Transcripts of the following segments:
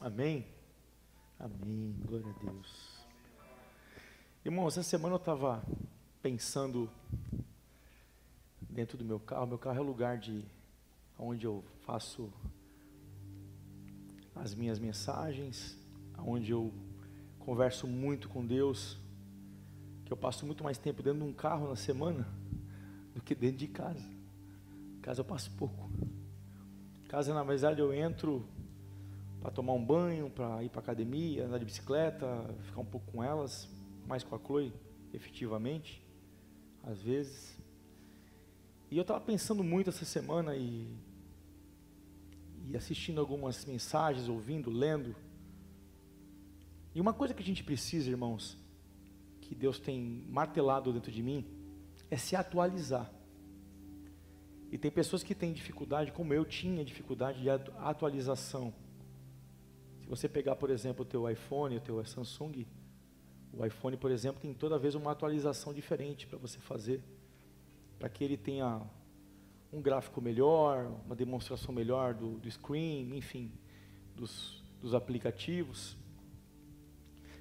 Amém? Amém. Glória a Deus. Irmão, essa semana eu estava pensando dentro do meu carro. Meu carro é o lugar de onde eu faço as minhas mensagens, onde eu converso muito com Deus, que eu passo muito mais tempo dentro de um carro na semana do que dentro de casa. Em casa eu passo pouco. Em casa, na verdade, eu entro para tomar um banho, para ir para academia, andar de bicicleta, ficar um pouco com elas, mais com a Chloe, efetivamente, às vezes. E eu estava pensando muito essa semana e, e assistindo algumas mensagens, ouvindo, lendo. E uma coisa que a gente precisa, irmãos, que Deus tem martelado dentro de mim, é se atualizar. E tem pessoas que têm dificuldade, como eu tinha dificuldade de atualização. Se você pegar, por exemplo, o teu iPhone, o teu Samsung, o iPhone, por exemplo, tem toda vez uma atualização diferente para você fazer, para que ele tenha um gráfico melhor, uma demonstração melhor do, do screen, enfim, dos, dos aplicativos.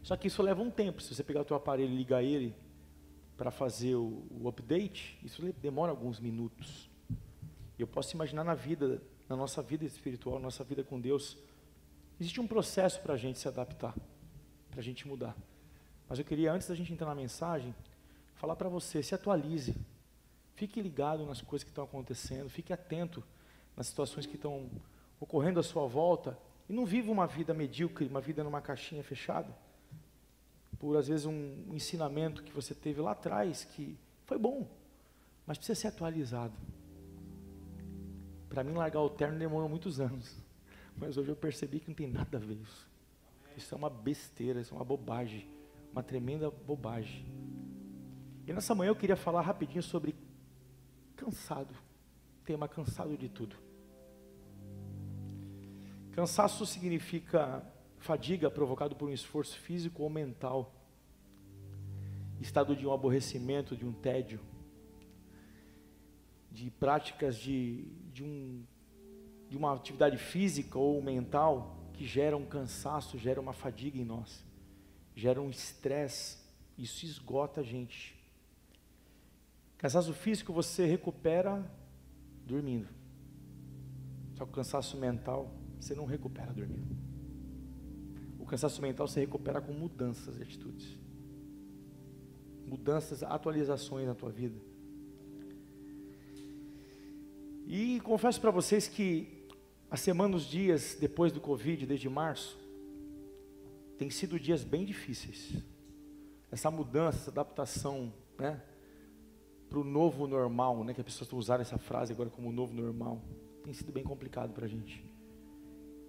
Só que isso leva um tempo. Se você pegar o teu aparelho e ligar ele para fazer o, o, update, isso demora alguns minutos. Eu posso imaginar na vida, na nossa vida espiritual, nossa vida com Deus, existe um processo para a gente se adaptar, para a gente mudar. Mas eu queria, antes da gente entrar na mensagem, falar para você, se atualize. Fique ligado nas coisas que estão acontecendo, fique atento nas situações que estão ocorrendo à sua volta e não viva uma vida medíocre, uma vida numa caixinha fechada por às vezes um ensinamento que você teve lá atrás que foi bom, mas precisa ser atualizado. Para mim largar o terno demorou muitos anos, mas hoje eu percebi que não tem nada a ver isso. Isso é uma besteira, isso é uma bobagem, uma tremenda bobagem. E nessa manhã eu queria falar rapidinho sobre cansado, tema cansado de tudo. Cansaço significa fadiga provocado por um esforço físico ou mental, estado de um aborrecimento, de um tédio, de práticas de, de, um, de uma atividade física ou mental que gera um cansaço, gera uma fadiga em nós, gera um estresse, isso esgota a gente. Cansaço físico você recupera dormindo, só que o cansaço mental você não recupera dormindo cansaço mental se recupera com mudanças de atitudes. Mudanças, atualizações na tua vida. E confesso para vocês que a semana, os dias depois do Covid, desde março, tem sido dias bem difíceis. Essa mudança, essa adaptação, né? Para o novo normal, né? Que as pessoas estão usando essa frase agora como novo normal. Tem sido bem complicado para a gente.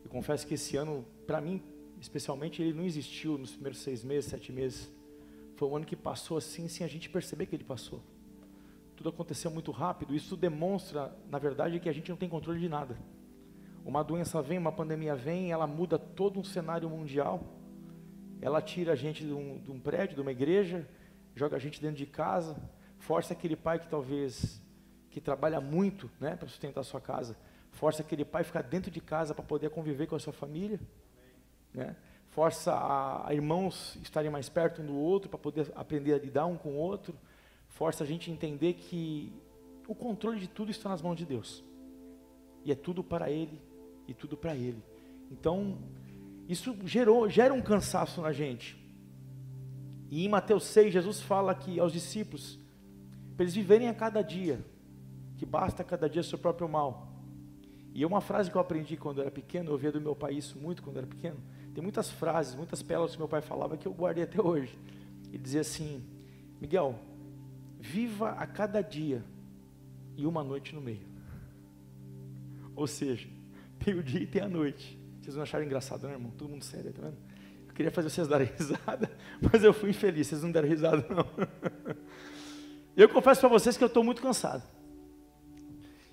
Eu confesso que esse ano, para mim, especialmente, ele não existiu nos primeiros seis meses, sete meses. Foi um ano que passou assim, sem a gente perceber que ele passou. Tudo aconteceu muito rápido. Isso demonstra, na verdade, que a gente não tem controle de nada. Uma doença vem, uma pandemia vem, ela muda todo um cenário mundial. Ela tira a gente de um, de um prédio, de uma igreja, joga a gente dentro de casa, força aquele pai que talvez que trabalha muito, né, para sustentar a sua casa, força aquele pai a ficar dentro de casa para poder conviver com a sua família né? força a, a irmãos estarem mais perto um do outro para poder aprender a lidar um com o outro, força a gente a entender que o controle de tudo está nas mãos de Deus. E é tudo para Ele e tudo para Ele. Então, isso gerou, gera um cansaço na gente. E em Mateus 6, Jesus fala que aos discípulos, para eles viverem a cada dia, que basta cada dia seu próprio mal. E é uma frase que eu aprendi quando eu era pequeno, eu ouvia do meu pai isso muito quando eu era pequeno. Tem muitas frases, muitas pérolas que meu pai falava que eu guardei até hoje. Ele dizia assim: Miguel, viva a cada dia e uma noite no meio. Ou seja, tem o dia e tem a noite. Vocês não acharam engraçado, né, irmão? Todo mundo sério, tá vendo? Eu queria fazer vocês darem risada, mas eu fui infeliz, vocês não deram risada, não. Eu confesso para vocês que eu estou muito cansado.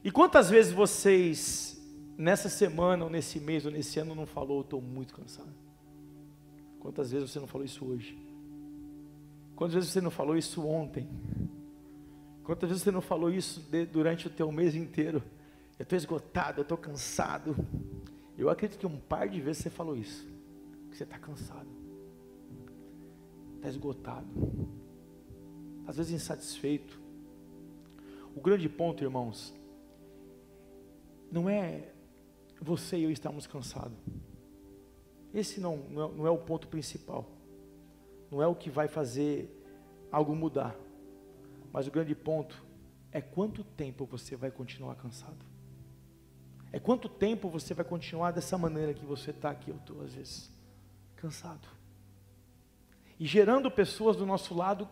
E quantas vezes vocês nessa semana, ou nesse mês, ou nesse ano não falou, eu estou muito cansado? Quantas vezes você não falou isso hoje? Quantas vezes você não falou isso ontem? Quantas vezes você não falou isso de, durante o teu mês inteiro? Eu estou esgotado, eu estou cansado. Eu acredito que um par de vezes você falou isso. Que você está cansado. Está esgotado. Às vezes insatisfeito. O grande ponto, irmãos, não é você e eu estarmos cansados. Esse não, não é, não é o ponto principal. Não é o que vai fazer algo mudar. Mas o grande ponto é quanto tempo você vai continuar cansado. É quanto tempo você vai continuar dessa maneira que você está aqui, eu estou às vezes, cansado. E gerando pessoas do nosso lado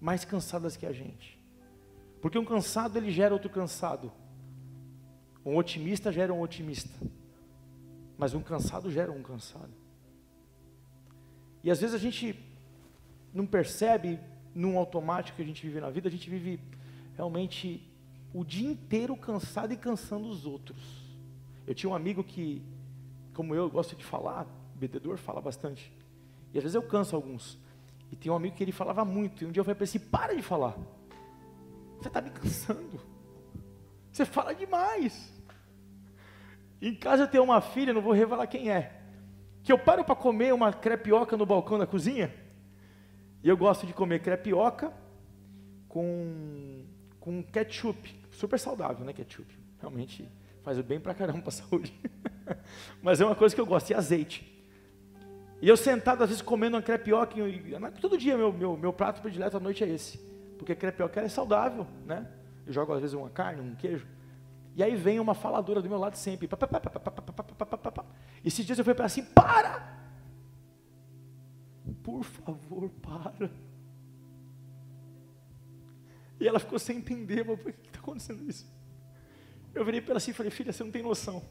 mais cansadas que a gente. Porque um cansado ele gera outro cansado. Um otimista gera um otimista. Mas um cansado gera um cansado. E às vezes a gente não percebe num automático que a gente vive na vida, a gente vive realmente o dia inteiro cansado e cansando os outros. Eu tinha um amigo que, como eu, gosto de falar, bebedor fala bastante. E às vezes eu canso alguns. E tem um amigo que ele falava muito. E um dia eu falei para ele assim: para de falar. Você está me cansando. Você fala demais. Em casa eu tenho uma filha, não vou revelar quem é. Que eu paro para comer uma crepioca no balcão da cozinha. E eu gosto de comer crepioca com, com ketchup. Super saudável, né? Ketchup. Realmente Faz bem pra caramba para a saúde. Mas é uma coisa que eu gosto, e azeite. E eu sentado, às vezes, comendo uma crepioca, e, todo dia meu, meu, meu prato predileto à noite é esse. Porque crepioca é saudável, né? Eu jogo, às vezes, uma carne, um queijo. E aí vem uma faladora do meu lado sempre. E esses dias eu falei para assim, para! Por favor, para. E ela ficou sem entender, mas por que está acontecendo isso? Eu virei para ela assim e falei, filha, você não tem noção.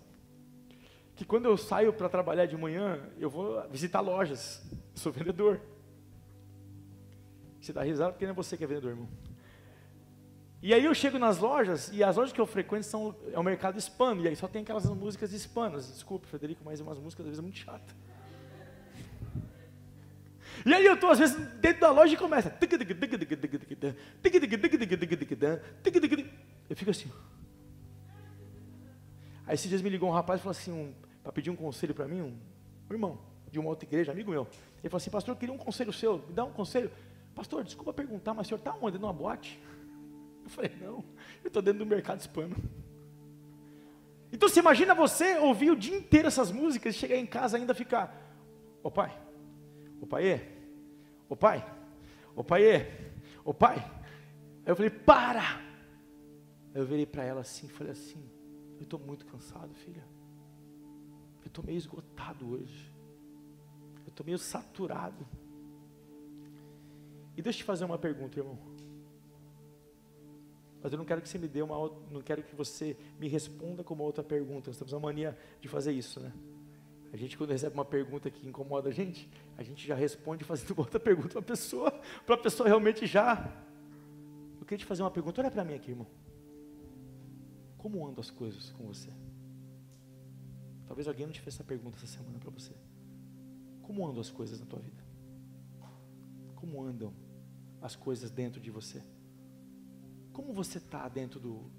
Que quando eu saio para trabalhar de manhã, eu vou visitar lojas. sou vendedor. Você dá risada porque não é você que é vendedor, irmão. E aí eu chego nas lojas, e as lojas que eu frequento são, é o mercado hispano, e aí só tem aquelas músicas hispanas. Desculpa, Frederico, mas umas músicas às vezes é muito chata. E aí eu estou, às vezes, dentro da loja e começa. Eu fico assim. Aí esses dias me ligou um rapaz e falou assim, um, para pedir um conselho para mim, um, um, irmão de uma outra igreja, amigo meu. Ele falou assim, pastor, eu queria um conselho seu, me dá um conselho. Pastor, desculpa perguntar, mas o senhor está onde? Numa boate? Eu falei, não, eu estou dentro do mercado hispano. Então você imagina você ouvir o dia inteiro essas músicas e chegar em casa ainda ficar, ô pai, ô pai, ô pai, ô pai, ô pai. Aí eu falei, para! Aí eu virei para ela assim, falei assim, eu estou muito cansado, filha. Eu estou meio esgotado hoje. Eu estou meio saturado. E deixa eu te fazer uma pergunta, irmão. Mas eu não quero que você me dê uma não quero que você me responda com uma outra pergunta. Nós temos uma mania de fazer isso, né? A gente quando recebe uma pergunta que incomoda a gente, a gente já responde fazendo outra pergunta para a pessoa, para a pessoa realmente já. Eu queria te fazer uma pergunta, olha para mim aqui, irmão. Como andam as coisas com você? Talvez alguém não te fez essa pergunta essa semana para você. Como andam as coisas na tua vida? Como andam as coisas dentro de você? Como você está dentro do,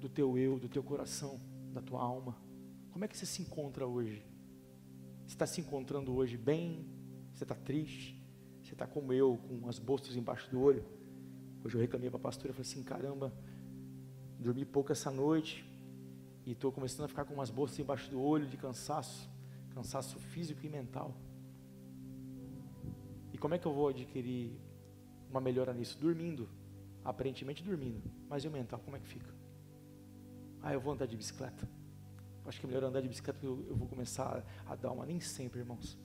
do teu eu, do teu coração, da tua alma? Como é que você se encontra hoje? Você está se encontrando hoje bem? Você está triste? Você está como eu, com as bolsas embaixo do olho? Hoje eu reclamei para a pastora e falei assim: caramba, dormi pouco essa noite e estou começando a ficar com umas bolsas embaixo do olho de cansaço, cansaço físico e mental. E como é que eu vou adquirir uma melhora nisso? Dormindo, aparentemente dormindo, mas e o mental, como é que fica? Ah, eu vou andar de bicicleta. Acho que é melhor andar de bicicleta porque eu, vou começar a, a dar uma. Nem sempre, irmãos.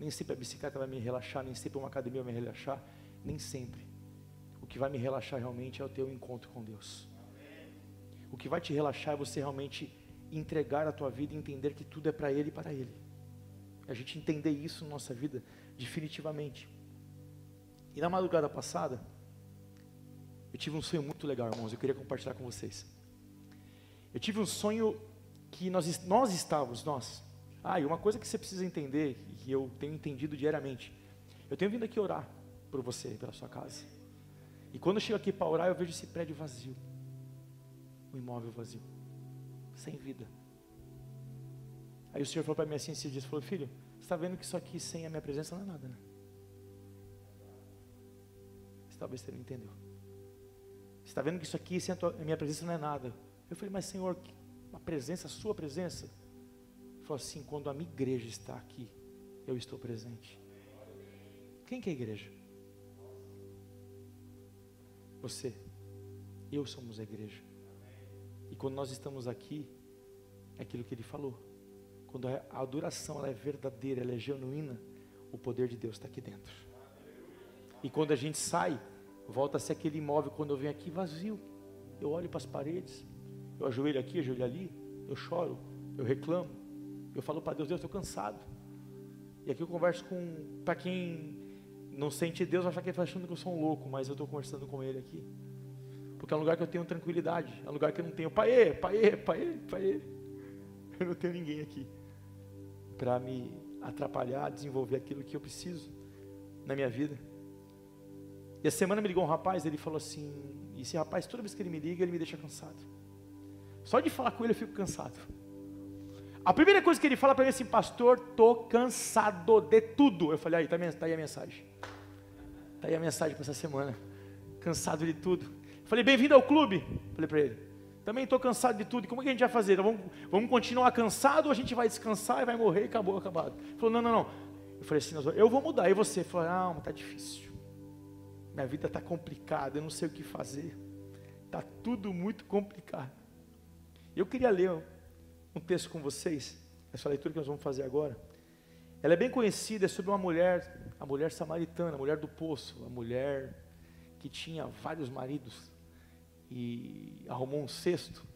Nem sempre a bicicleta vai me relaxar, nem sempre uma academia vai me relaxar, nem sempre. O que vai me relaxar realmente é o teu encontro com Deus. O que vai te relaxar é você realmente entregar a tua vida e entender que tudo é para Ele e para Ele. A gente entender isso na nossa vida definitivamente. E na madrugada passada, eu tive um sonho muito legal, irmãos. Eu queria compartilhar com vocês. Eu tive um sonho que nós, nós estávamos, nós. Ah, e uma coisa que você precisa entender, e que eu tenho entendido diariamente. Eu tenho vindo aqui orar por você, pela sua casa. E quando eu chego aqui para orar, eu vejo esse prédio vazio um imóvel vazio, sem vida. Aí o Senhor falou para mim assim esses dias, falou, filho, você está vendo que isso aqui sem a minha presença não é nada, né? Você, talvez você não entendeu. Você está vendo que isso aqui sem a, tua, a minha presença não é nada. Eu falei, mas Senhor, a presença, a sua presença. Ele falou assim, quando a minha igreja está aqui, eu estou presente. Quem que é a igreja? Você. Eu somos a igreja. E quando nós estamos aqui, é aquilo que ele falou. Quando a adoração ela é verdadeira, ela é genuína, o poder de Deus está aqui dentro. E quando a gente sai, volta a ser aquele imóvel quando eu venho aqui vazio. Eu olho para as paredes, eu ajoelho aqui, ajoelho ali, eu choro, eu reclamo, eu falo para Deus, Deus, estou cansado. E aqui eu converso com, para quem não sente Deus, achar que ele está achando que eu sou um louco, mas eu estou conversando com Ele aqui. Porque é um lugar que eu tenho tranquilidade, é um lugar que eu não tenho pai, pai, pai, pai. Eu não tenho ninguém aqui para me atrapalhar, desenvolver aquilo que eu preciso na minha vida. E a semana me ligou um rapaz, ele falou assim, e esse rapaz, toda vez que ele me liga, ele me deixa cansado. Só de falar com ele eu fico cansado. A primeira coisa que ele fala para mim é assim, pastor, tô cansado de tudo. Eu falei, aí, tá, tá aí a mensagem. Tá aí a mensagem para essa semana. Cansado de tudo. Falei, bem-vindo ao clube. Falei para ele. Também estou cansado de tudo. Como é que a gente vai fazer? Vamos, vamos continuar cansado ou a gente vai descansar e vai morrer e acabou, acabado? Ele falou, não, não, não. Eu falei assim, eu vou mudar. E você? Ele falou, ah, está difícil. Minha vida está complicada, eu não sei o que fazer. Está tudo muito complicado. Eu queria ler um texto com vocês, essa leitura que nós vamos fazer agora. Ela é bem conhecida, é sobre uma mulher, a mulher samaritana, a mulher do poço, a mulher que tinha vários maridos e arrumou um cesto.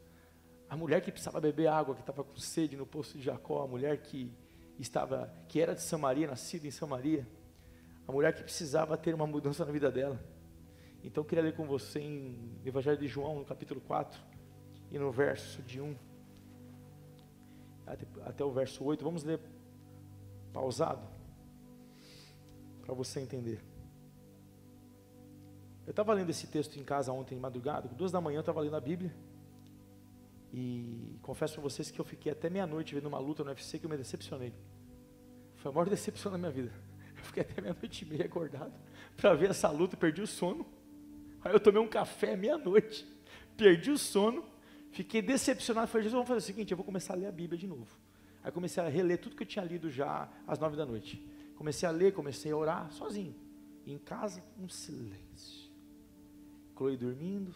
A mulher que precisava beber água, que estava com sede no poço de Jacó, a mulher que estava, que era de Samaria, nascida em Samaria, a mulher que precisava ter uma mudança na vida dela. Então eu queria ler com você em Evangelho de João, no capítulo 4, e no verso de 1 até, até o verso 8. Vamos ler pausado, para você entender. Eu estava lendo esse texto em casa ontem de madrugada, duas da manhã eu estava lendo a Bíblia. E confesso para vocês que eu fiquei até meia-noite vendo uma luta no UFC que eu me decepcionei. Foi a maior decepção da minha vida. Eu fiquei até meia-noite e meia acordado para ver essa luta, perdi o sono. Aí eu tomei um café meia-noite, perdi o sono, fiquei decepcionado. Falei, Jesus, vamos fazer o seguinte: eu vou começar a ler a Bíblia de novo. Aí comecei a reler tudo que eu tinha lido já às nove da noite. Comecei a ler, comecei a orar sozinho. E em casa, um silêncio. Chloe dormindo,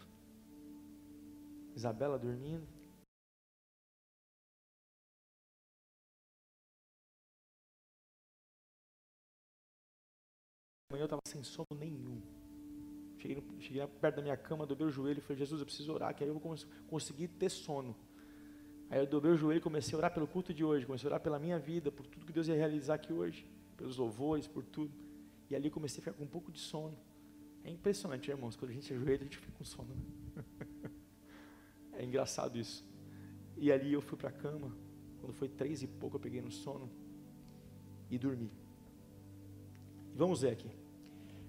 Isabela dormindo. Amanhã eu estava sem sono nenhum. Cheguei, cheguei, perto da minha cama, dobrei o joelho e falei, Jesus, eu preciso orar, que aí eu vou conseguir ter sono. Aí eu dobrei o joelho e comecei a orar pelo culto de hoje, comecei a orar pela minha vida, por tudo que Deus ia realizar aqui hoje, pelos louvores, por tudo. E ali comecei a ficar com um pouco de sono. É impressionante, irmãos, quando a gente ajoelha, a gente fica com sono. Né? É engraçado isso. E ali eu fui para a cama, quando foi três e pouco, eu peguei no sono e dormi. Vamos ver aqui.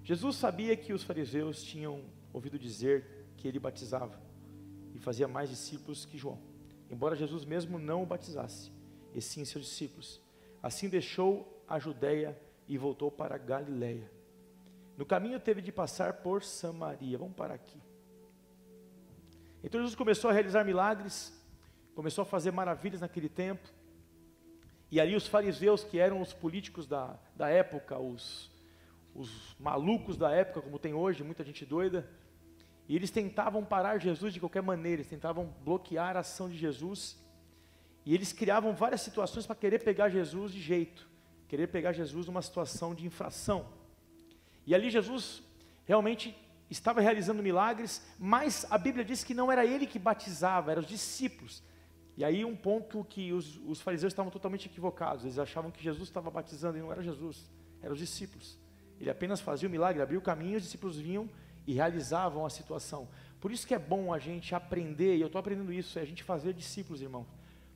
Jesus sabia que os fariseus tinham ouvido dizer que ele batizava e fazia mais discípulos que João, embora Jesus mesmo não o batizasse, e sim seus discípulos. Assim deixou a Judéia e voltou para a Galiléia. No caminho teve de passar por Samaria. Vamos parar aqui. Então Jesus começou a realizar milagres, começou a fazer maravilhas naquele tempo. E ali os fariseus, que eram os políticos da, da época, os, os malucos da época, como tem hoje, muita gente doida, e eles tentavam parar Jesus de qualquer maneira, eles tentavam bloquear a ação de Jesus, e eles criavam várias situações para querer pegar Jesus de jeito, querer pegar Jesus numa situação de infração. E ali Jesus realmente estava realizando milagres, mas a Bíblia diz que não era ele que batizava, eram os discípulos. E aí um ponto que os, os fariseus estavam totalmente equivocados, eles achavam que Jesus estava batizando e não era Jesus, eram os discípulos. Ele apenas fazia o milagre, abria o caminho, os discípulos vinham e realizavam a situação. Por isso que é bom a gente aprender, e eu estou aprendendo isso, é a gente fazer discípulos, irmão.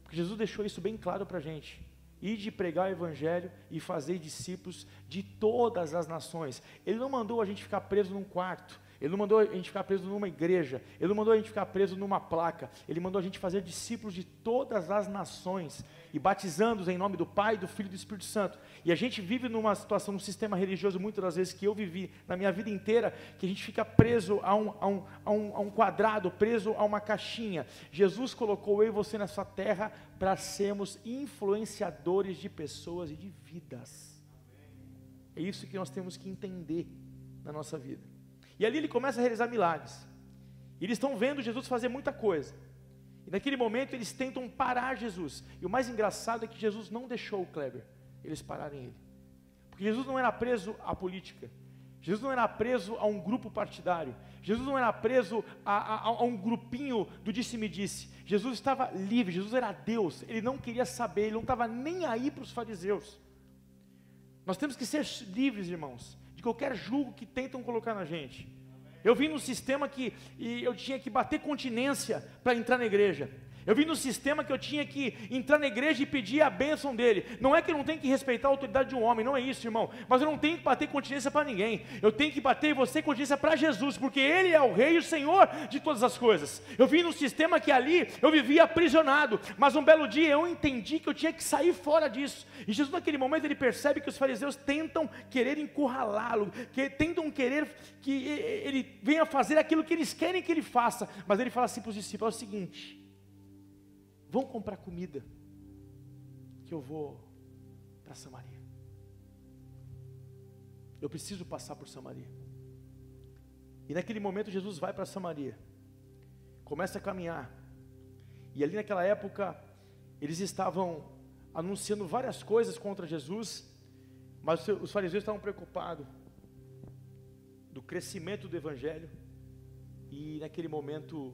Porque Jesus deixou isso bem claro para a gente e de pregar o evangelho e fazer discípulos de todas as nações. Ele não mandou a gente ficar preso num quarto, ele não mandou a gente ficar preso numa igreja, ele não mandou a gente ficar preso numa placa, ele mandou a gente fazer discípulos de todas as nações. E batizando-os em nome do Pai, do Filho e do Espírito Santo. E a gente vive numa situação, num sistema religioso, muitas das vezes que eu vivi na minha vida inteira, que a gente fica preso a um, a um, a um, a um quadrado, preso a uma caixinha. Jesus colocou eu e você nessa terra para sermos influenciadores de pessoas e de vidas. É isso que nós temos que entender na nossa vida. E ali ele começa a realizar milagres. E eles estão vendo Jesus fazer muita coisa. E naquele momento eles tentam parar Jesus. E o mais engraçado é que Jesus não deixou o Kleber eles pararem ele. Porque Jesus não era preso à política. Jesus não era preso a um grupo partidário. Jesus não era preso a, a, a um grupinho do disse-me-disse. -disse. Jesus estava livre, Jesus era Deus. Ele não queria saber, ele não estava nem aí para os fariseus. Nós temos que ser livres, irmãos, de qualquer julgo que tentam colocar na gente. Eu vim num sistema que eu tinha que bater continência para entrar na igreja. Eu vim no sistema que eu tinha que entrar na igreja e pedir a bênção dele. Não é que eu não tenho que respeitar a autoridade de um homem, não é isso, irmão. Mas eu não tenho que bater continência para ninguém. Eu tenho que bater você continência para Jesus, porque Ele é o Rei e o Senhor de todas as coisas. Eu vim no sistema que ali eu vivia aprisionado, mas um belo dia eu entendi que eu tinha que sair fora disso. E Jesus, naquele momento, ele percebe que os fariseus tentam querer encurralá-lo, que tentam querer que ele venha fazer aquilo que eles querem que ele faça. Mas ele fala assim para os discípulos: é o seguinte Vão comprar comida, que eu vou para Samaria. Eu preciso passar por Samaria. E naquele momento Jesus vai para Samaria, começa a caminhar, e ali naquela época eles estavam anunciando várias coisas contra Jesus, mas os fariseus estavam preocupados do crescimento do Evangelho, e naquele momento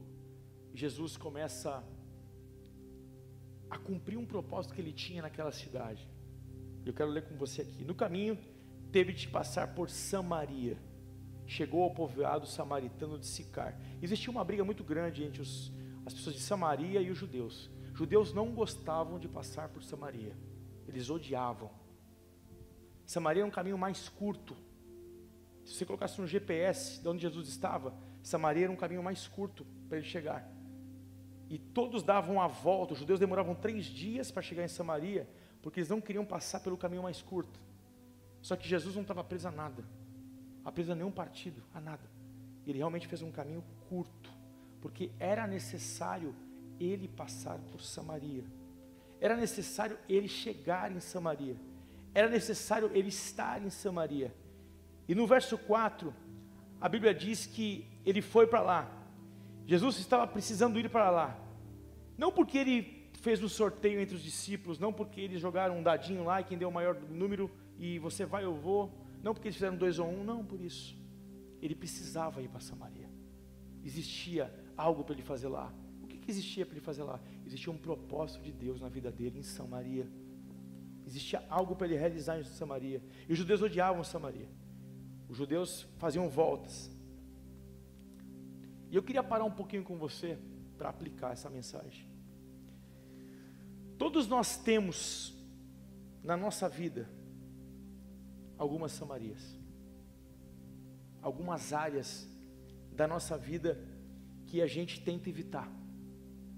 Jesus começa a cumprir um propósito que ele tinha naquela cidade. Eu quero ler com você aqui. No caminho, teve de passar por Samaria. Chegou ao povoado samaritano de Sicar. Existia uma briga muito grande entre os, as pessoas de Samaria e os judeus. Judeus não gostavam de passar por Samaria. Eles odiavam. Samaria é um caminho mais curto. Se você colocasse no GPS de onde Jesus estava, Samaria era um caminho mais curto para ele chegar e todos davam a volta. Os judeus demoravam três dias para chegar em Samaria, porque eles não queriam passar pelo caminho mais curto. Só que Jesus não estava preso a nada, a preso a nenhum partido, a nada. Ele realmente fez um caminho curto, porque era necessário ele passar por Samaria. Era necessário ele chegar em Samaria. Era necessário ele estar em Samaria. E no verso 4, a Bíblia diz que ele foi para lá. Jesus estava precisando ir para lá. Não porque ele fez um sorteio entre os discípulos, não porque eles jogaram um dadinho lá e quem deu o maior número e você vai, eu vou. Não porque eles fizeram dois ou um, não por isso. Ele precisava ir para Samaria. Existia algo para ele fazer lá. O que, que existia para ele fazer lá? Existia um propósito de Deus na vida dele em Samaria. Existia algo para ele realizar em Samaria. E os judeus odiavam Samaria. Os judeus faziam voltas. E eu queria parar um pouquinho com você para aplicar essa mensagem. Todos nós temos na nossa vida algumas Samarias, algumas áreas da nossa vida que a gente tenta evitar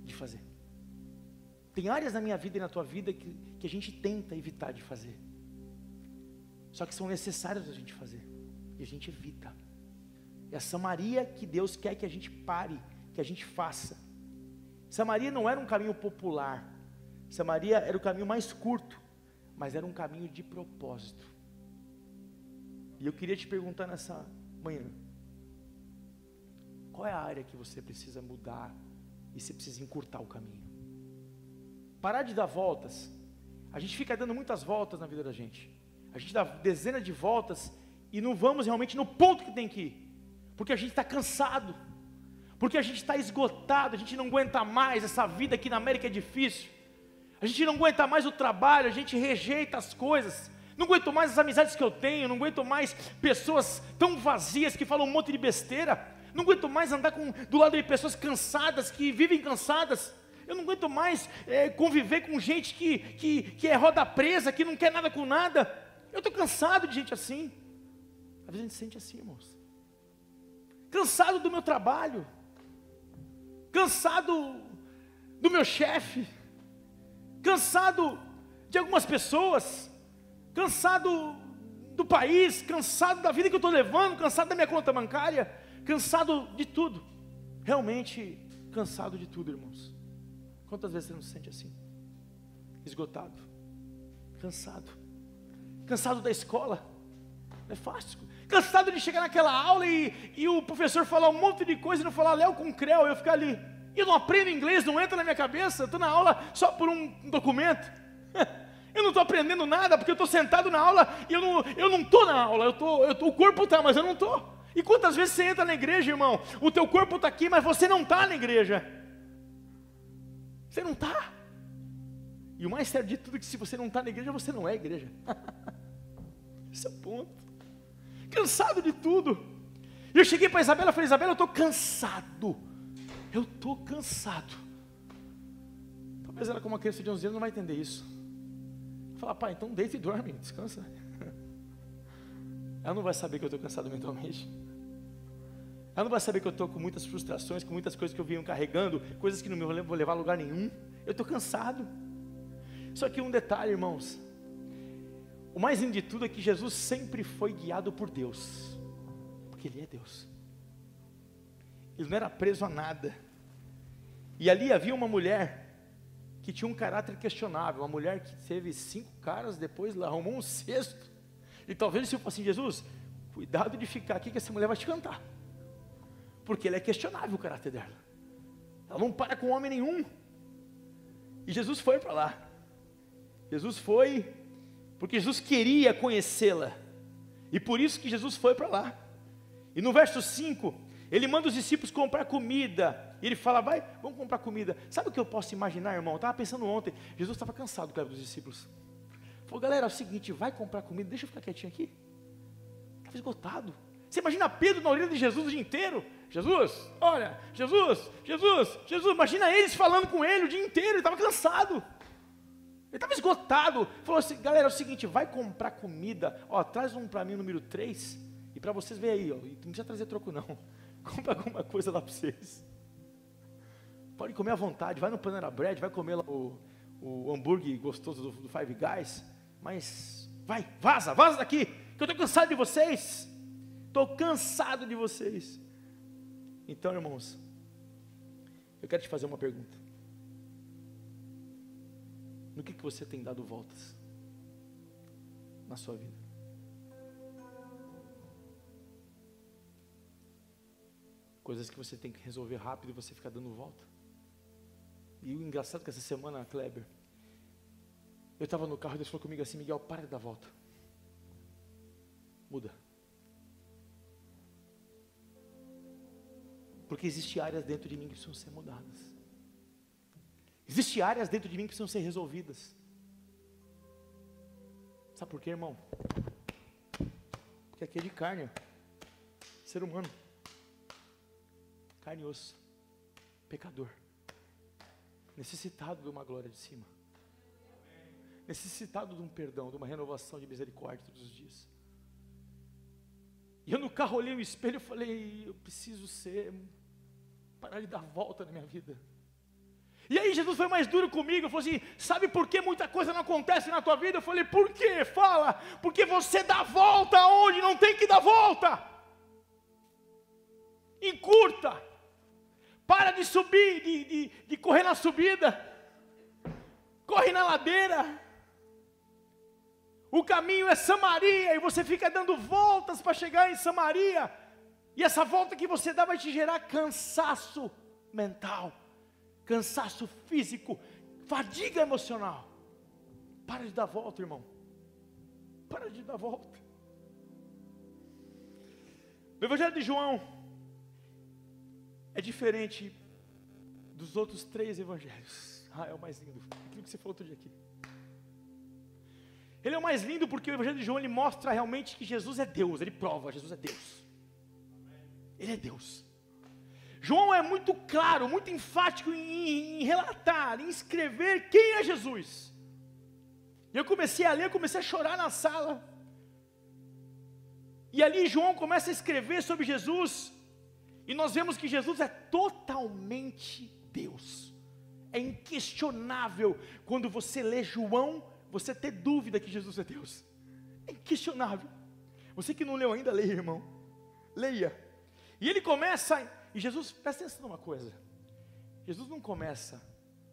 de fazer. Tem áreas na minha vida e na tua vida que, que a gente tenta evitar de fazer, só que são necessárias a gente fazer e a gente evita. É a Samaria que Deus quer que a gente pare, que a gente faça. Samaria não era um caminho popular. Samaria era o caminho mais curto, mas era um caminho de propósito. E eu queria te perguntar nessa manhã: qual é a área que você precisa mudar e você precisa encurtar o caminho? Parar de dar voltas. A gente fica dando muitas voltas na vida da gente. A gente dá dezenas de voltas e não vamos realmente no ponto que tem que ir porque a gente está cansado, porque a gente está esgotado, a gente não aguenta mais, essa vida aqui na América é difícil, a gente não aguenta mais o trabalho, a gente rejeita as coisas, não aguento mais as amizades que eu tenho, não aguento mais pessoas tão vazias que falam um monte de besteira, não aguento mais andar com, do lado de pessoas cansadas, que vivem cansadas, eu não aguento mais é, conviver com gente que, que, que é roda presa, que não quer nada com nada, eu estou cansado de gente assim, às vezes a gente se sente assim, irmãos, cansado do meu trabalho, cansado do meu chefe, cansado de algumas pessoas, cansado do país, cansado da vida que eu estou levando, cansado da minha conta bancária, cansado de tudo. Realmente cansado de tudo, irmãos. Quantas vezes você não se sente assim? Esgotado, cansado, cansado da escola, não é fácil. Cansado de chegar naquela aula e, e o professor falar um monte de coisa e não falar Léo com Creu, eu ficar ali. Eu não aprendo inglês, não entra na minha cabeça, estou na aula só por um documento. Eu não estou aprendendo nada porque eu estou sentado na aula e eu não estou não na aula, eu tô, eu tô, o corpo está, mas eu não estou. E quantas vezes você entra na igreja, irmão? O teu corpo está aqui, mas você não está na igreja. Você não está. E o mais sério de tudo é que se você não está na igreja, você não é igreja. Esse é o ponto. Cansado de tudo. E eu cheguei para Isabela e falei, Isabela, eu estou cansado. Eu estou cansado. Talvez ela, como uma criança de 11 anos, não vai entender isso. Falar, pai, então deita e dorme, descansa. Ela não vai saber que eu estou cansado mentalmente. Ela não vai saber que eu estou com muitas frustrações, com muitas coisas que eu venho carregando, coisas que não me vou levar a lugar nenhum. Eu estou cansado. Só que um detalhe, irmãos. O mais lindo de tudo é que Jesus sempre foi guiado por Deus. Porque Ele é Deus. Ele não era preso a nada. E ali havia uma mulher que tinha um caráter questionável, uma mulher que teve cinco caras, depois arrumou um sexto. E talvez se fosse assim, Jesus, cuidado de ficar aqui que essa mulher vai te cantar. Porque ele é questionável o caráter dela. Ela não para com homem nenhum. E Jesus foi para lá. Jesus foi porque Jesus queria conhecê-la. E por isso que Jesus foi para lá. E no verso 5, ele manda os discípulos comprar comida. E ele fala, vai, vamos comprar comida. Sabe o que eu posso imaginar, irmão? Eu estava pensando ontem, Jesus estava cansado cara, dos discípulos. Falou, galera, é o seguinte, vai comprar comida, deixa eu ficar quietinho aqui. Estava esgotado. Você imagina Pedro na orelha de Jesus o dia inteiro? Jesus, olha, Jesus, Jesus, Jesus. Imagina eles falando com ele o dia inteiro, ele estava cansado. Ele estava esgotado. Falou assim, galera, é o seguinte, vai comprar comida. Ó, traz um para mim, número 3. E para vocês ver aí, ó. não precisa trazer troco não. Compra alguma coisa lá para vocês. Pode comer à vontade, vai no Panera Bread, vai comer lá o, o hambúrguer gostoso do, do Five Guys, mas vai, vaza, vaza daqui, que eu estou cansado de vocês, estou cansado de vocês. Então, irmãos, eu quero te fazer uma pergunta. No que, que você tem dado voltas na sua vida? Coisas que você tem que resolver rápido e você fica dando volta. E o engraçado é que essa semana, Kleber, eu estava no carro e Deus falou comigo assim, Miguel, para de dar volta. Muda. Porque existem áreas dentro de mim que precisam ser mudadas. Existem áreas dentro de mim que precisam ser resolvidas. Sabe por quê, irmão? Porque aqui é de carne, ser humano, carne e osso, pecador necessitado de uma glória de cima, necessitado de um perdão, de uma renovação de misericórdia todos os dias. E eu no carro olhei no espelho e falei: eu preciso ser, parar de dar volta na minha vida. E aí Jesus foi mais duro comigo, falou assim: sabe por que muita coisa não acontece na tua vida? Eu falei: por quê? Fala, porque você dá volta onde não tem que dar volta. Encurta. Para de subir, de, de, de correr na subida. Corre na ladeira. O caminho é Samaria e você fica dando voltas para chegar em Samaria. E essa volta que você dá vai te gerar cansaço mental, cansaço físico, fadiga emocional. Para de dar volta, irmão. Para de dar volta. No Evangelho de João, é diferente dos outros três evangelhos. Ah, é o mais lindo. Aquilo que você falou outro dia aqui. Ele é o mais lindo porque o Evangelho de João ele mostra realmente que Jesus é Deus. Ele prova, Jesus é Deus. Ele é Deus. João é muito claro, muito enfático em, em relatar, em escrever quem é Jesus. E eu comecei a ler, comecei a chorar na sala. E ali João começa a escrever sobre Jesus, e nós vemos que Jesus é totalmente Deus. É inquestionável quando você lê João, você ter dúvida que Jesus é Deus. É inquestionável. Você que não leu ainda, leia, irmão. Leia. E ele começa, e Jesus, presta atenção numa coisa. Jesus não começa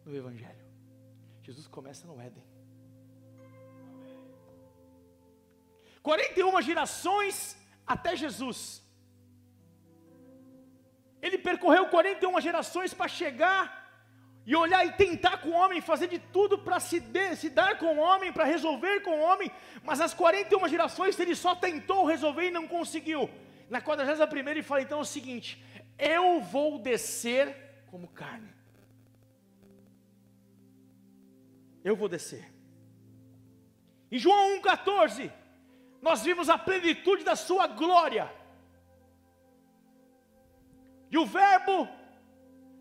no Evangelho. Jesus começa no Éden. 41 gerações até Jesus. Ele percorreu 41 gerações para chegar e olhar e tentar com o homem, fazer de tudo para se, se, dar com o homem, para resolver com o homem, mas as 41 gerações ele só tentou resolver e não conseguiu. Na 41 ele fala então o seguinte: Eu vou descer como carne. Eu vou descer. Em João 1,14, nós vimos a plenitude da sua glória. E o Verbo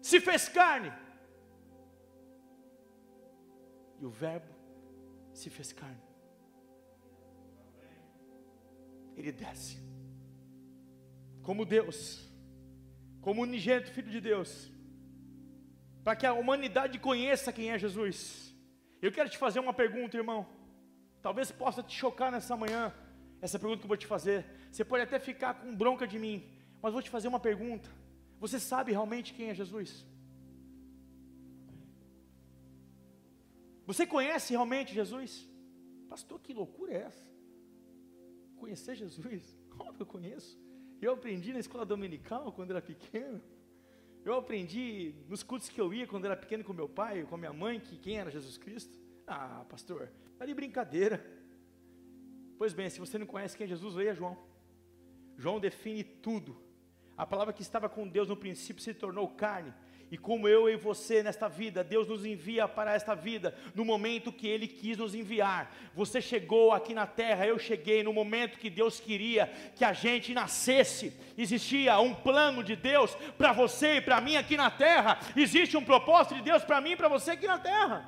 se fez carne. E o Verbo se fez carne. Ele desce. Como Deus, como unigênito Filho de Deus, para que a humanidade conheça quem é Jesus. Eu quero te fazer uma pergunta, irmão. Talvez possa te chocar nessa manhã, essa pergunta que eu vou te fazer. Você pode até ficar com bronca de mim, mas vou te fazer uma pergunta. Você sabe realmente quem é Jesus? Você conhece realmente Jesus? Pastor, que loucura é essa? Conhecer Jesus? Que eu conheço. Eu aprendi na escola dominical quando era pequeno. Eu aprendi nos cultos que eu ia quando era pequeno com meu pai, com minha mãe, que quem era Jesus Cristo. Ah, pastor, tá de brincadeira. Pois bem, se você não conhece quem é Jesus, leia João. João define tudo. A palavra que estava com Deus no princípio se tornou carne e como eu e você nesta vida, Deus nos envia para esta vida no momento que Ele quis nos enviar. Você chegou aqui na terra, eu cheguei no momento que Deus queria que a gente nascesse. Existia um plano de Deus para você e para mim aqui na terra. Existe um propósito de Deus para mim e para você aqui na terra.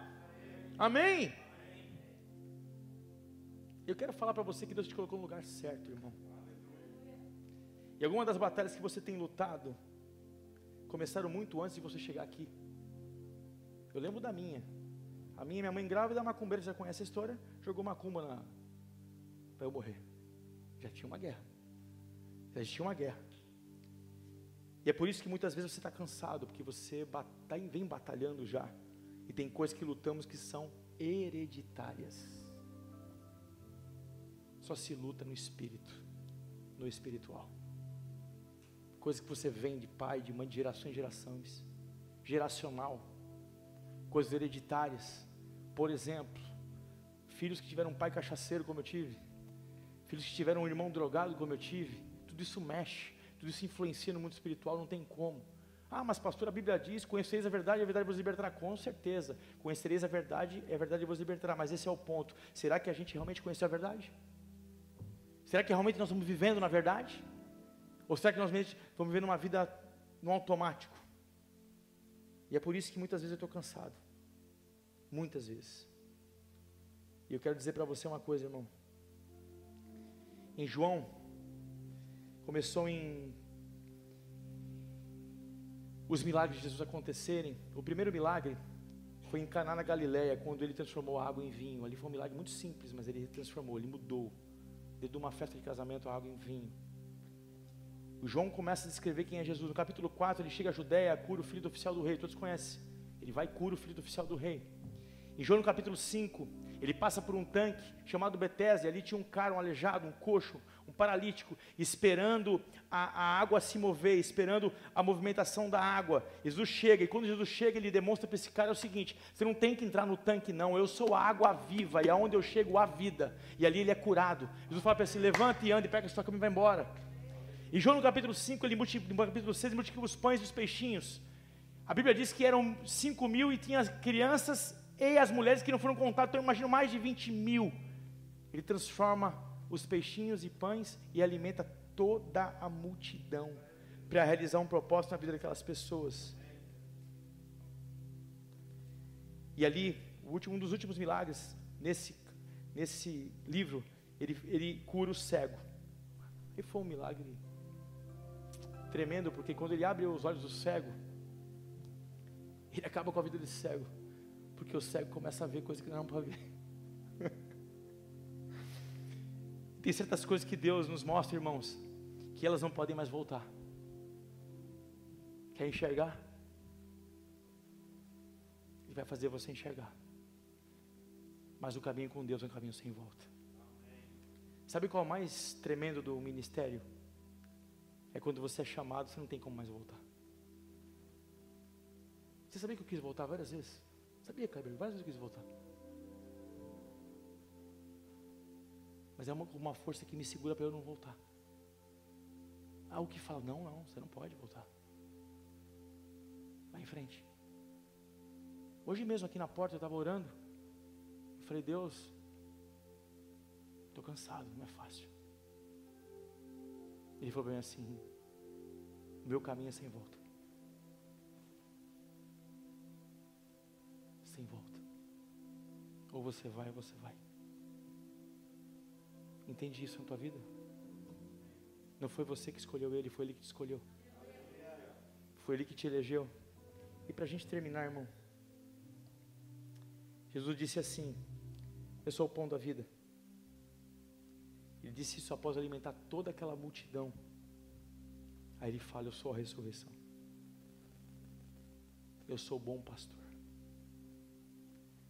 Amém? Eu quero falar para você que Deus te colocou no lugar certo, irmão. E alguma das batalhas que você tem lutado, começaram muito antes de você chegar aqui. Eu lembro da minha. A minha, minha mãe grávida, macumbeira, você já conhece a história? Jogou macumba na para eu morrer. Já tinha uma guerra. Já existia uma guerra. E é por isso que muitas vezes você está cansado, porque você tá, vem batalhando já. E tem coisas que lutamos que são hereditárias. Só se luta no espírito, no espiritual. Coisas que você vem de pai, de mãe, de geração em gerações. Geracional. Coisas hereditárias. Por exemplo, filhos que tiveram um pai cachaceiro como eu tive. Filhos que tiveram um irmão drogado como eu tive. Tudo isso mexe. Tudo isso influencia no mundo espiritual, não tem como. Ah, mas pastor, a Bíblia diz: conhecereis a verdade, a verdade vos libertará. Com certeza, conhecereis a verdade, a verdade vos libertará. Mas esse é o ponto. Será que a gente realmente conheceu a verdade? Será que realmente nós estamos vivendo na verdade? Ou será que nós estamos vivendo uma vida no automático? E é por isso que muitas vezes eu estou cansado. Muitas vezes. E eu quero dizer para você uma coisa, irmão. Em João, começou em os milagres de Jesus acontecerem. O primeiro milagre foi em Caná na Galileia, quando ele transformou a água em vinho. Ali foi um milagre muito simples, mas ele transformou, ele mudou. De uma festa de casamento a água em vinho. João começa a descrever quem é Jesus. No capítulo 4, ele chega a Judéia, cura o filho do oficial do rei. Todos conhecem. Ele vai e cura o filho do oficial do rei. Em João, no capítulo 5, ele passa por um tanque chamado Betesda. Ali tinha um cara, um aleijado, um coxo, um paralítico, esperando a, a, água se mover, esperando a movimentação da água. Jesus chega, e quando Jesus chega, ele demonstra para esse cara o seguinte: você não tem que entrar no tanque, não. Eu sou a água viva, e aonde eu chego, há vida. E ali ele é curado. Jesus fala para ele: levanta e anda, e pega a sua cama e vai embora. E João no capítulo 5, ele no capítulo 6, ele multiplica os pães e os peixinhos. A Bíblia diz que eram 5 mil e tinha as crianças e as mulheres que não foram contadas, então eu imagino mais de 20 mil. Ele transforma os peixinhos e pães e alimenta toda a multidão para realizar um propósito na vida daquelas pessoas. E ali, último, um dos últimos milagres, nesse, nesse livro, ele, ele cura o cego. E foi um milagre tremendo, porque quando ele abre os olhos do cego, Ele acaba com a vida desse cego. Porque o cego começa a ver coisas que não pode ver. Tem certas coisas que Deus nos mostra, irmãos, que elas não podem mais voltar. Quer enxergar? Ele vai fazer você enxergar. Mas o caminho com Deus é um caminho sem volta. Sabe qual é o mais tremendo do ministério? É quando você é chamado, você não tem como mais voltar. Você sabia que eu quis voltar várias vezes? Sabia, Kleber? Várias vezes eu quis voltar. Mas é uma, uma força que me segura para eu não voltar. Algo que fala, não, não, você não pode voltar. Vai em frente. Hoje mesmo aqui na porta eu estava orando. Eu falei, Deus, estou cansado, não é fácil. Ele falou bem assim, meu caminho é sem volta. Sem volta. Ou você vai ou você vai. Entende isso na tua vida? Não foi você que escolheu ele, foi ele que te escolheu. Foi ele que te elegeu. E para a gente terminar, irmão, Jesus disse assim: Eu sou o pão da vida. Ele disse isso após alimentar toda aquela multidão. Aí ele fala: Eu sou a ressurreição. Eu sou o bom pastor.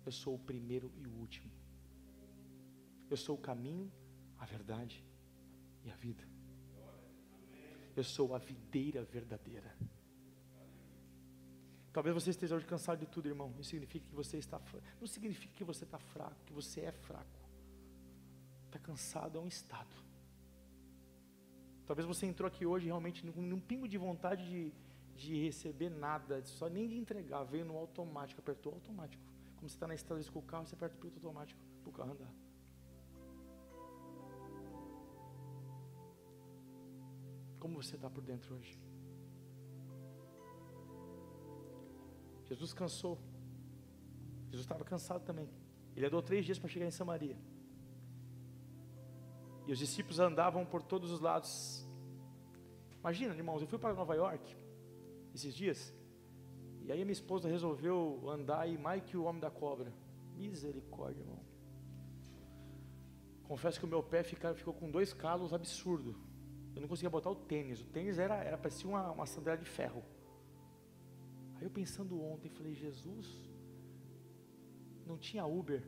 Eu sou o primeiro e o último. Eu sou o caminho, a verdade e a vida. Eu sou a videira verdadeira. Talvez você esteja hoje cansado de tudo, irmão. Isso significa que você está não significa que você está fraco, que você é fraco. Está cansado é um estado. Talvez você entrou aqui hoje realmente num, num pingo de vontade de, de receber nada, só nem de entregar, veio no automático, apertou automático. Como você está na estrada com o carro, você aperta o piloto automático para o carro andar. Como você está por dentro hoje? Jesus cansou. Jesus estava cansado também. Ele andou três dias para chegar em Samaria. E os discípulos andavam por todos os lados. Imagina, irmãos, eu fui para Nova York esses dias. E aí a minha esposa resolveu andar mais que o homem da cobra. Misericórdia, irmão. Confesso que o meu pé ficou com dois calos absurdo. Eu não conseguia botar o tênis. O tênis era, era parecia uma, uma sandália de ferro. Aí eu pensando ontem, falei, Jesus, não tinha Uber,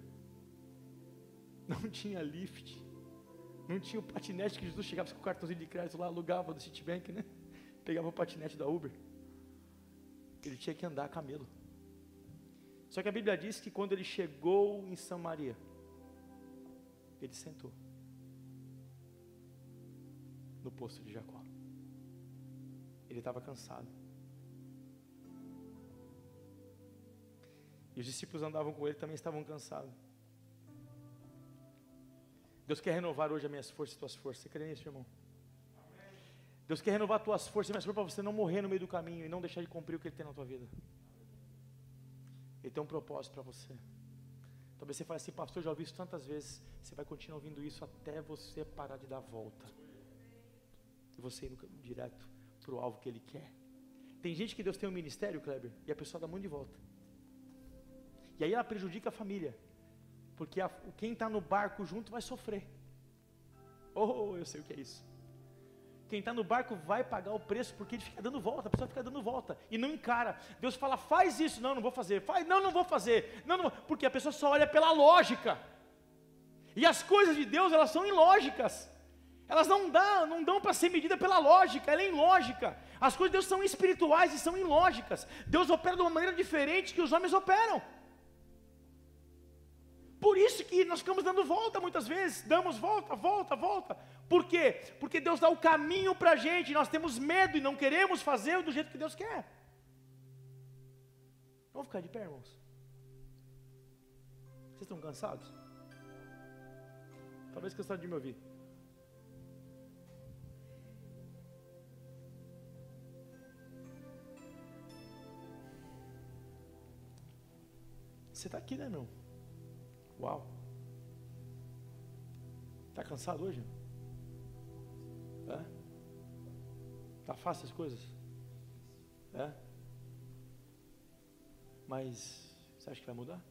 não tinha Lyft, não tinha o patinete que Jesus chegava com o cartãozinho de crédito lá, alugava do Citibank, né? Pegava o patinete da Uber. Ele tinha que andar a camelo. Só que a Bíblia diz que quando ele chegou em Samaria, ele sentou no poço de Jacó. Ele estava cansado. E os discípulos andavam com ele também estavam cansados. Deus quer renovar hoje as minhas forças e tuas forças. Você crê nisso, irmão? Deus quer renovar tuas forças e minhas forças para você não morrer no meio do caminho e não deixar de cumprir o que Ele tem na tua vida. Ele tem um propósito para você. Talvez você fale assim, pastor, já ouvi isso tantas vezes. Você vai continuar ouvindo isso até você parar de dar volta. E você ir direto para o alvo que Ele quer. Tem gente que Deus tem um ministério, Kleber, e a pessoa dá muito de volta. E aí ela prejudica a família. Porque a, quem está no barco junto vai sofrer. Oh, eu sei o que é isso. Quem está no barco vai pagar o preço porque ele fica dando volta, a pessoa fica dando volta e não encara. Deus fala, faz isso, não, não vou fazer. Faz, não, não vou fazer. Não, não, porque a pessoa só olha pela lógica. E as coisas de Deus, elas são ilógicas. Elas não dão, não dão para ser medida pela lógica, ela é ilógica. As coisas de Deus são espirituais e são ilógicas. Deus opera de uma maneira diferente que os homens operam. Por isso que nós ficamos dando volta muitas vezes, damos volta, volta, volta. Por quê? Porque Deus dá o caminho para a gente, nós temos medo e não queremos fazer do jeito que Deus quer. Vamos ficar de pé, irmãos? Vocês estão cansados? Talvez cansados de me ouvir. Você está aqui, né, meu? Uau. Está cansado hoje? É? Tá fácil as coisas? É? Mas você acha que vai mudar?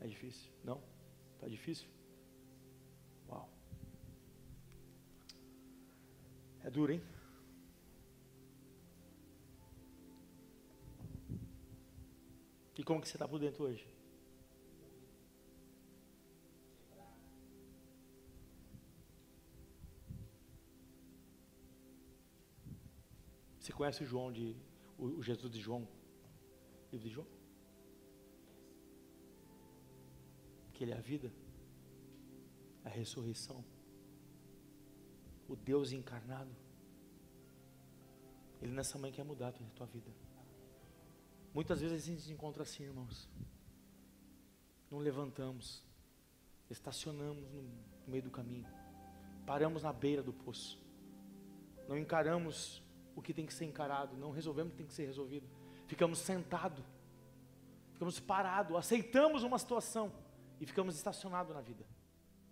É difícil? Não? Está difícil? Uau. É duro, hein? E como que você está por dentro hoje? Você conhece o João de o, Jesus de João? Livro de João? Que ele é a vida, a ressurreição, o Deus encarnado. Ele nessa manhã quer mudar a tua vida. Muitas vezes a gente se encontra assim, irmãos. Não levantamos, estacionamos no meio do caminho, paramos na beira do poço, não encaramos o que tem que ser encarado, não resolvemos o que tem que ser resolvido. Ficamos sentados, ficamos parados, aceitamos uma situação e ficamos estacionados na vida.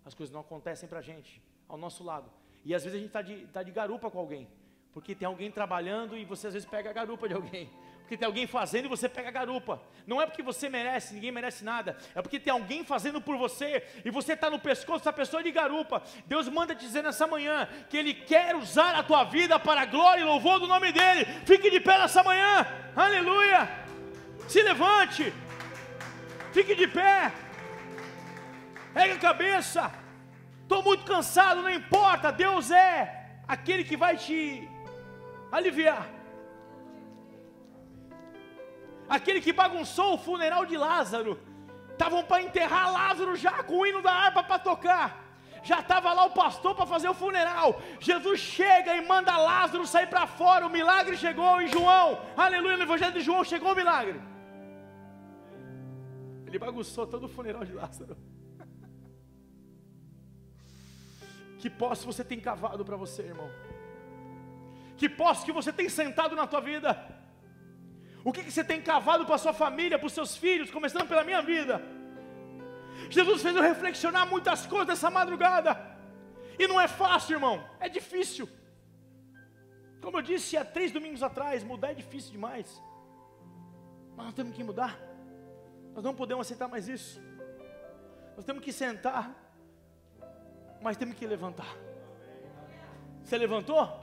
As coisas não acontecem para a gente, ao nosso lado. E às vezes a gente está de, tá de garupa com alguém, porque tem alguém trabalhando e você às vezes pega a garupa de alguém porque tem alguém fazendo e você pega a garupa. Não é porque você merece, ninguém merece nada. É porque tem alguém fazendo por você e você está no pescoço dessa pessoa de garupa. Deus manda te dizer nessa manhã que Ele quer usar a tua vida para a glória e louvor do nome dEle. Fique de pé nessa manhã. Aleluia. Se levante. Fique de pé. Pega a cabeça. Estou muito cansado, não importa. Deus é aquele que vai te aliviar aquele que bagunçou o funeral de Lázaro. Estavam para enterrar Lázaro já com o hino da harpa para tocar. Já estava lá o pastor para fazer o funeral. Jesus chega e manda Lázaro sair para fora. O milagre chegou em João. Aleluia, no Evangelho de João chegou o milagre. Ele bagunçou todo o funeral de Lázaro. Que posse você tem cavado para você, irmão. Que posse que você tem sentado na tua vida. O que, que você tem cavado para sua família, para os seus filhos, começando pela minha vida? Jesus fez eu reflexionar muitas coisas dessa madrugada. E não é fácil, irmão, é difícil. Como eu disse há três domingos atrás, mudar é difícil demais. Mas nós temos que mudar. Nós não podemos aceitar mais isso. Nós temos que sentar, mas temos que levantar. Você levantou?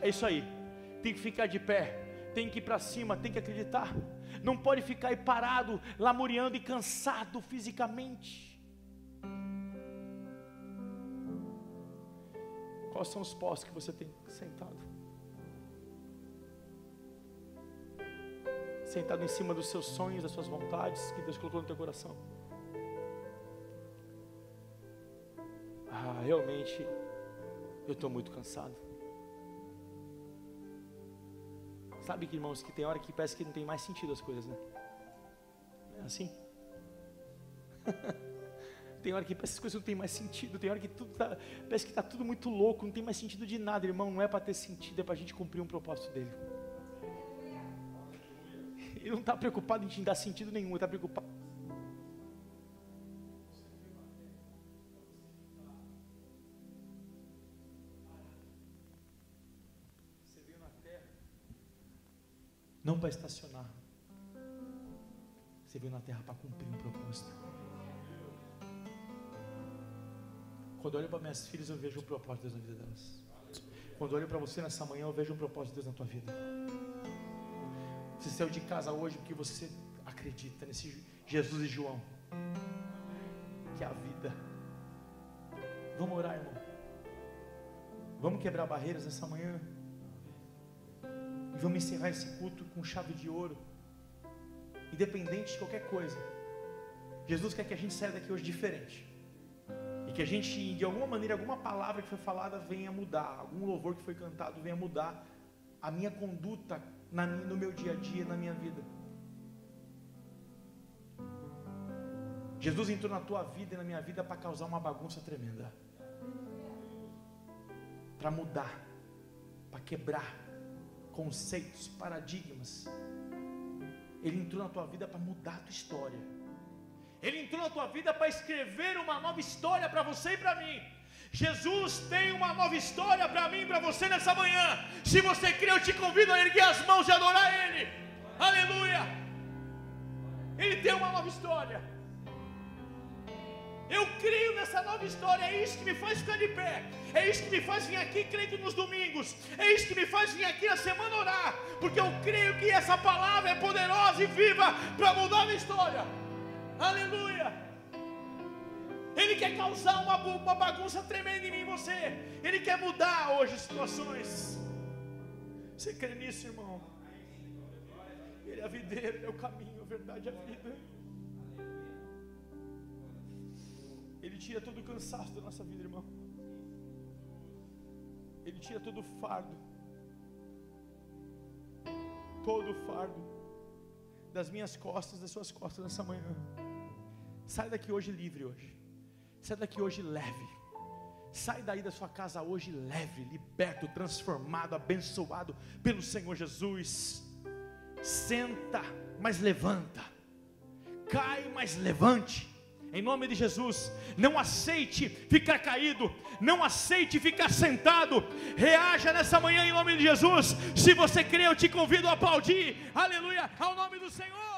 É isso aí. Tem que ficar de pé tem que ir para cima, tem que acreditar. Não pode ficar aí parado, lamuriando e cansado fisicamente. Quais são os postos que você tem sentado? Sentado em cima dos seus sonhos, das suas vontades que Deus colocou no teu coração. Ah, realmente, eu estou muito cansado. Sabe irmãos, que tem hora que parece que não tem mais sentido as coisas, né? É assim? tem hora que parece que as coisas não tem mais sentido, tem hora que tudo tá, parece que está tudo muito louco, não tem mais sentido de nada, irmão. Não é para ter sentido, é para a gente cumprir um propósito dele. Ele não está preocupado em te dar sentido nenhum, ele está preocupado não para estacionar. Você veio na terra para cumprir um propósito. Quando olho para minhas filhas, eu vejo um propósito de Deus na vida delas. Quando olho para você nessa manhã, eu vejo um propósito de Deus na tua vida. Você saiu de casa hoje porque você acredita nesse Jesus e João, que é a vida. Vamos orar, irmão. Vamos quebrar barreiras nessa manhã. E vamos encerrar esse culto com chave de ouro. Independente de qualquer coisa. Jesus quer que a gente saia daqui hoje diferente. E que a gente, de alguma maneira, alguma palavra que foi falada venha mudar. Algum louvor que foi cantado venha mudar a minha conduta na, no meu dia a dia, na minha vida. Jesus entrou na tua vida e na minha vida para causar uma bagunça tremenda. Para mudar, para quebrar conceitos, paradigmas. Ele entrou na tua vida para mudar a tua história. Ele entrou na tua vida para escrever uma nova história para você e para mim. Jesus tem uma nova história para mim e para você nessa manhã. Se você crê, eu te convido a erguer as mãos e adorar Ele. Aleluia! Ele tem uma nova história. Eu creio nessa nova história, é isso que me faz ficar de pé, é isso que me faz vir aqui crendo nos domingos, é isso que me faz vir aqui na semana orar, porque eu creio que essa palavra é poderosa e viva para mudar a história. Aleluia! Ele quer causar uma, uma bagunça tremenda em mim e você, Ele quer mudar hoje situações. Você crê nisso, irmão? Ele é a videira, Ele é o caminho, a verdade e a vida. Ele tira todo o cansaço da nossa vida, irmão. Ele tira todo o fardo. Todo o fardo das minhas costas, das suas costas nessa manhã. Sai daqui hoje livre hoje. Sai daqui hoje leve. Sai daí da sua casa hoje leve, liberto, transformado, abençoado pelo Senhor Jesus. Senta, mas levanta. Cai, mas levante em nome de Jesus. Não aceite ficar caído, não aceite ficar sentado. Reaja nessa manhã em nome de Jesus. Se você crê, eu te convido a aplaudir. Aleluia, ao nome do Senhor.